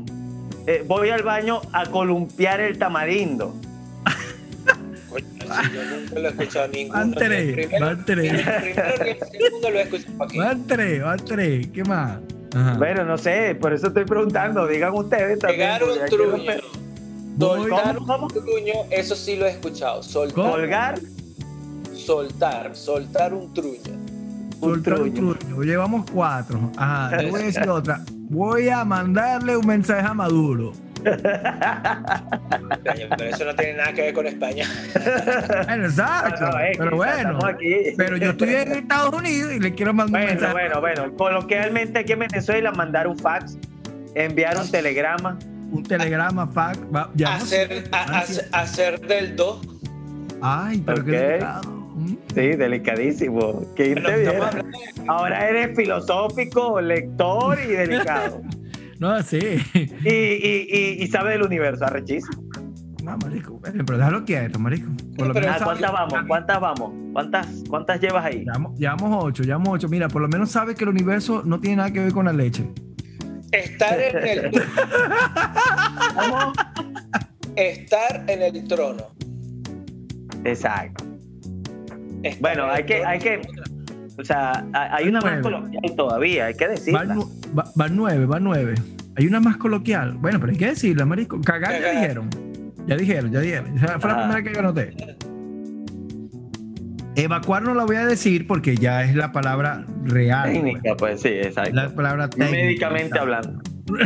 [clears throat] eh, voy al baño a columpiar el tamarindo. Coño, si yo nunca lo he escuchado [laughs] ninguno. Van tres, primero- van ni tres. el primero lo he escuchado aquí. Van tres, van tres. ¿Qué más? Ajá. Bueno, no sé, por eso estoy preguntando, digan ustedes también. Pegar un truño. Soltar un truño, eso sí lo he escuchado. Soltar, Colgar soltar, soltar un truño. un Soltar un truño. Llevamos cuatro. Ajá. Yo voy a [laughs] decir otra. Voy a mandarle un mensaje a Maduro. Pero eso no tiene nada que ver con España. Exacto. [laughs] No, es que pero bueno. Pero yo estoy en Estados Unidos y le quiero mandar un Bueno, mensaje. bueno, bueno. Coloquialmente aquí en Venezuela, mandar un fax, enviar un telegrama. Un telegrama, fax. va- ya no sé. Hacer, a- hacer, hacer del 2. Ay, pero Ok. qué delicado. Sí, delicadísimo. ¿Quién Bueno, Ahora eres filosófico, lector y delicado. [laughs] No, sí. y, y, y, y sabe del universo, arrechísimo. No, marico. Pero déjalo quieto, marico. Por lo menos Ah, sabe- ¿Cuántas vamos? ¿Cuántas vamos? ¿Cuántas, cuántas llevas ahí? Llevamos, llevamos ocho, llevamos ocho. Mira, por lo menos sabe que el universo no tiene nada que ver con la leche. Estar en el [laughs] ¿Cómo? estar en el trono. Exacto. Estar Bueno, hay que, hay que, o sea, hay una más coloquial todavía, hay que decirla. va, va nueve, va nueve. Hay una más coloquial. Bueno, pero hay que decirla, marico. Cagar ya dijeron. Ya dijeron, ya dijeron. Esa fue la Ah. primera que yo anoté. Evacuar no la voy a decir porque ya es la palabra real. Técnica, pues sí, exacto. La palabra técnica. Médicamente hablando. [laughs]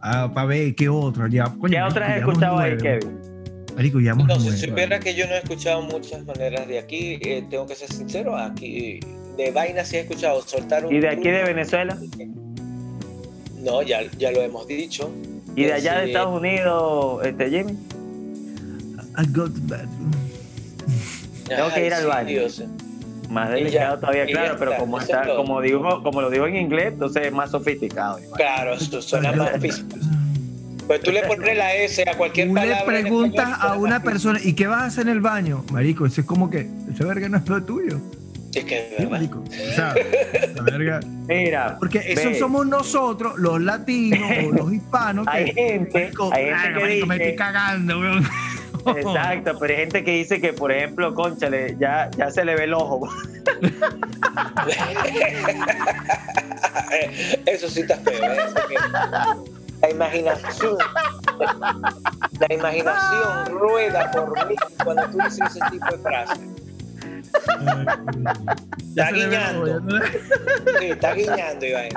ah, para ver qué otra. Ya, coño, ¿Qué otras has escuchado ahí, Kevin? Marico, ya hemos No, si supiera que yo no he escuchado muchas maneras de aquí, eh, tengo que ser sincero, aquí de vaina sí he escuchado soltar un... ¿Y de aquí de. Venezuela? No, ya, ya lo hemos dicho. ¿Y de allá de. Estados Unidos, este Jimmy? I got bad. Tengo que ir al sí, baño. Dios. Más delicado ya, todavía, claro, pero como está, como digo, como lo digo en inglés, entonces es más sofisticado. Claro, eso suena [laughs] más físico. Pues tú le pones la S a cualquier Tú le preguntas a una persona, ¿y qué vas a hacer en el baño? Marico, eso es como que, ese verga no es lo tuyo. Es que es Sí, marico. O sea, la verga. Mira, Porque eso ve, somos nosotros, los latinos o los hispanos. hay que, gente, marico, hay gente que marico, me estoy dice, cagando, weón. [laughs] exacto, pero hay gente que dice que, por ejemplo, conchale, ya, ya se le ve el ojo. [laughs] Eso sí está feo. ¿eh? La imaginación. La imaginación rueda por mí cuando tú dices ese tipo de frases. Está guiñando. Sí, está guiñando, Iván.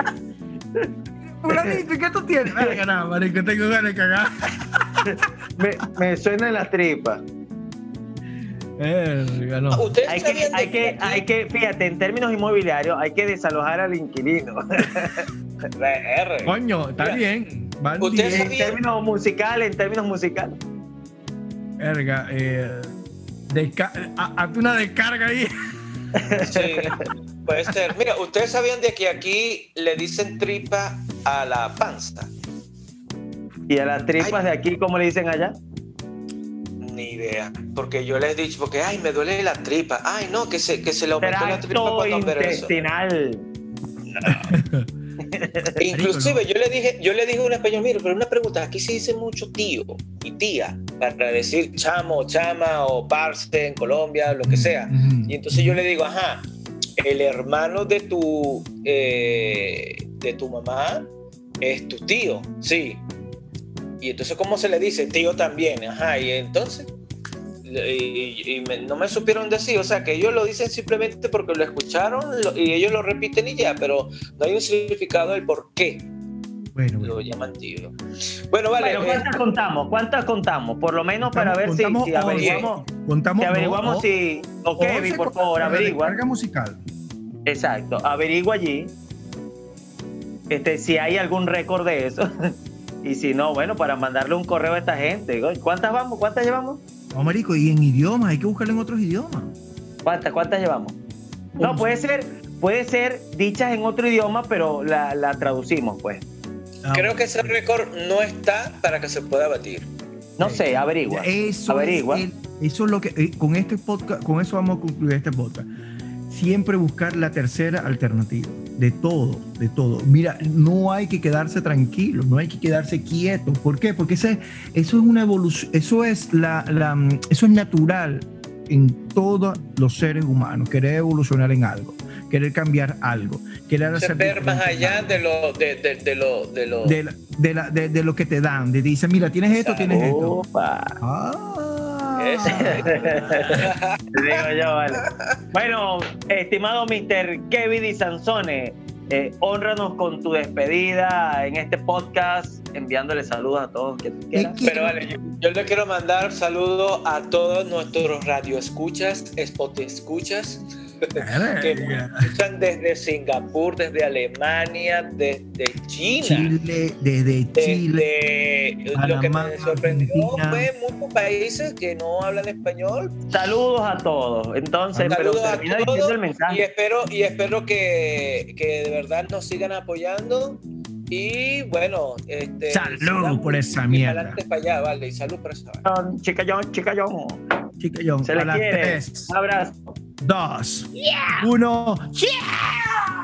Fulanito, ¿y qué tú tienes? Verga, no, marico, tengo ganas de cagar. Me, me suena en las tripas. Verga, no. Ustedes Hay que, hay que, hay que, fíjate, en términos inmobiliarios, hay que desalojar al inquilino. [laughs] R. Coño, está Mira, bien. Van en términos musicales, en términos musicales. Verga, eh, hazte una descarga ahí. Sí, puede ser. Mira, ustedes sabían de que aquí le dicen tripa a la panza. Y a las tripas de aquí, ¿cómo le dicen allá? Ni idea. Porque yo les he dicho, porque, ay, me duele la tripa. Ay, no, que se, que se le aumentó la tripa cuando operó eso. Intestinal. Inclusive yo le dije, yo le dije a un español, mire, pero una pregunta, aquí se dice mucho tío y tía para decir chamo, chama o parce en Colombia, lo que sea. Y entonces yo le digo, ajá, el hermano de tu eh, de tu mamá es tu tío, sí. Y entonces, ¿cómo se le dice? Tío también, ajá. Y entonces, y, y me- no me supieron decir, o sea, que ellos lo dicen simplemente porque lo escucharon lo- y ellos lo repiten y ya, pero no hay un significado del por qué Bueno, lo llaman tío. Bueno, vale. Bueno, eh, ¿cuántas contamos? ¿Cuántas contamos? Por lo menos para ver si, averiguamos, Contamos si averiguamos si... O Kevin, por con- favor, averigua. Descarga musical. Exacto, averigua allí este, si hay algún récord de eso. [laughs] y si no, bueno, para mandarle un correo a esta gente. ¿Cuántas vamos? ¿Cuántas llevamos? No, marico, y en idiomas, hay que buscarlo en otros idiomas. ¿Cuántas? ¿Cuántas llevamos? No, puede ser, puede ser dichas en otro idioma, pero la, la traducimos, pues. Ah, creo que ese récord no está para que se pueda batir. No sé, averigua. Eso averigua. Es el- eso es lo que eh, con este podcast, con eso vamos a concluir este podcast. Siempre buscar la tercera alternativa de todo, de todo. Mira, no hay que quedarse tranquilo, no hay que quedarse quieto. ¿Por qué? Porque ese, eso es una evolución, eso es la, la, eso es natural en todos los seres humanos, querer evolucionar en algo, querer cambiar algo, querer hacer ver más allá de lo de, de, de lo de lo de, la- de, la- de- de lo que te dan, de dicen, mira, tienes esto, tienes esto. Ah. [laughs] Digo yo, vale. Bueno, estimado Mr. Kevin y Sansone, eh, honranos con tu despedida en este podcast, enviándole saludos a todos que tú quieras. ¿Qué- Pero vale, yo, yo le quiero mandar saludos a todos nuestros radioescuchas, spot escuchas, [laughs] que escuchan desde Singapur, desde Alemania, desde China. Chile, desde Chile. Desde lo que me sorprendió Argentina. fue muchos países que no hablan español Saludos a todos. Entonces, pero Saludos a termina todos diciendo el y mensaje. espero y espero que, que de verdad nos sigan apoyando y bueno este Salud por esa y mierda. adelante para allá vale y salud por esa. Chica John, chica John. Chica John, Se le a quiere. Un abrazo dos, uno. Yeah!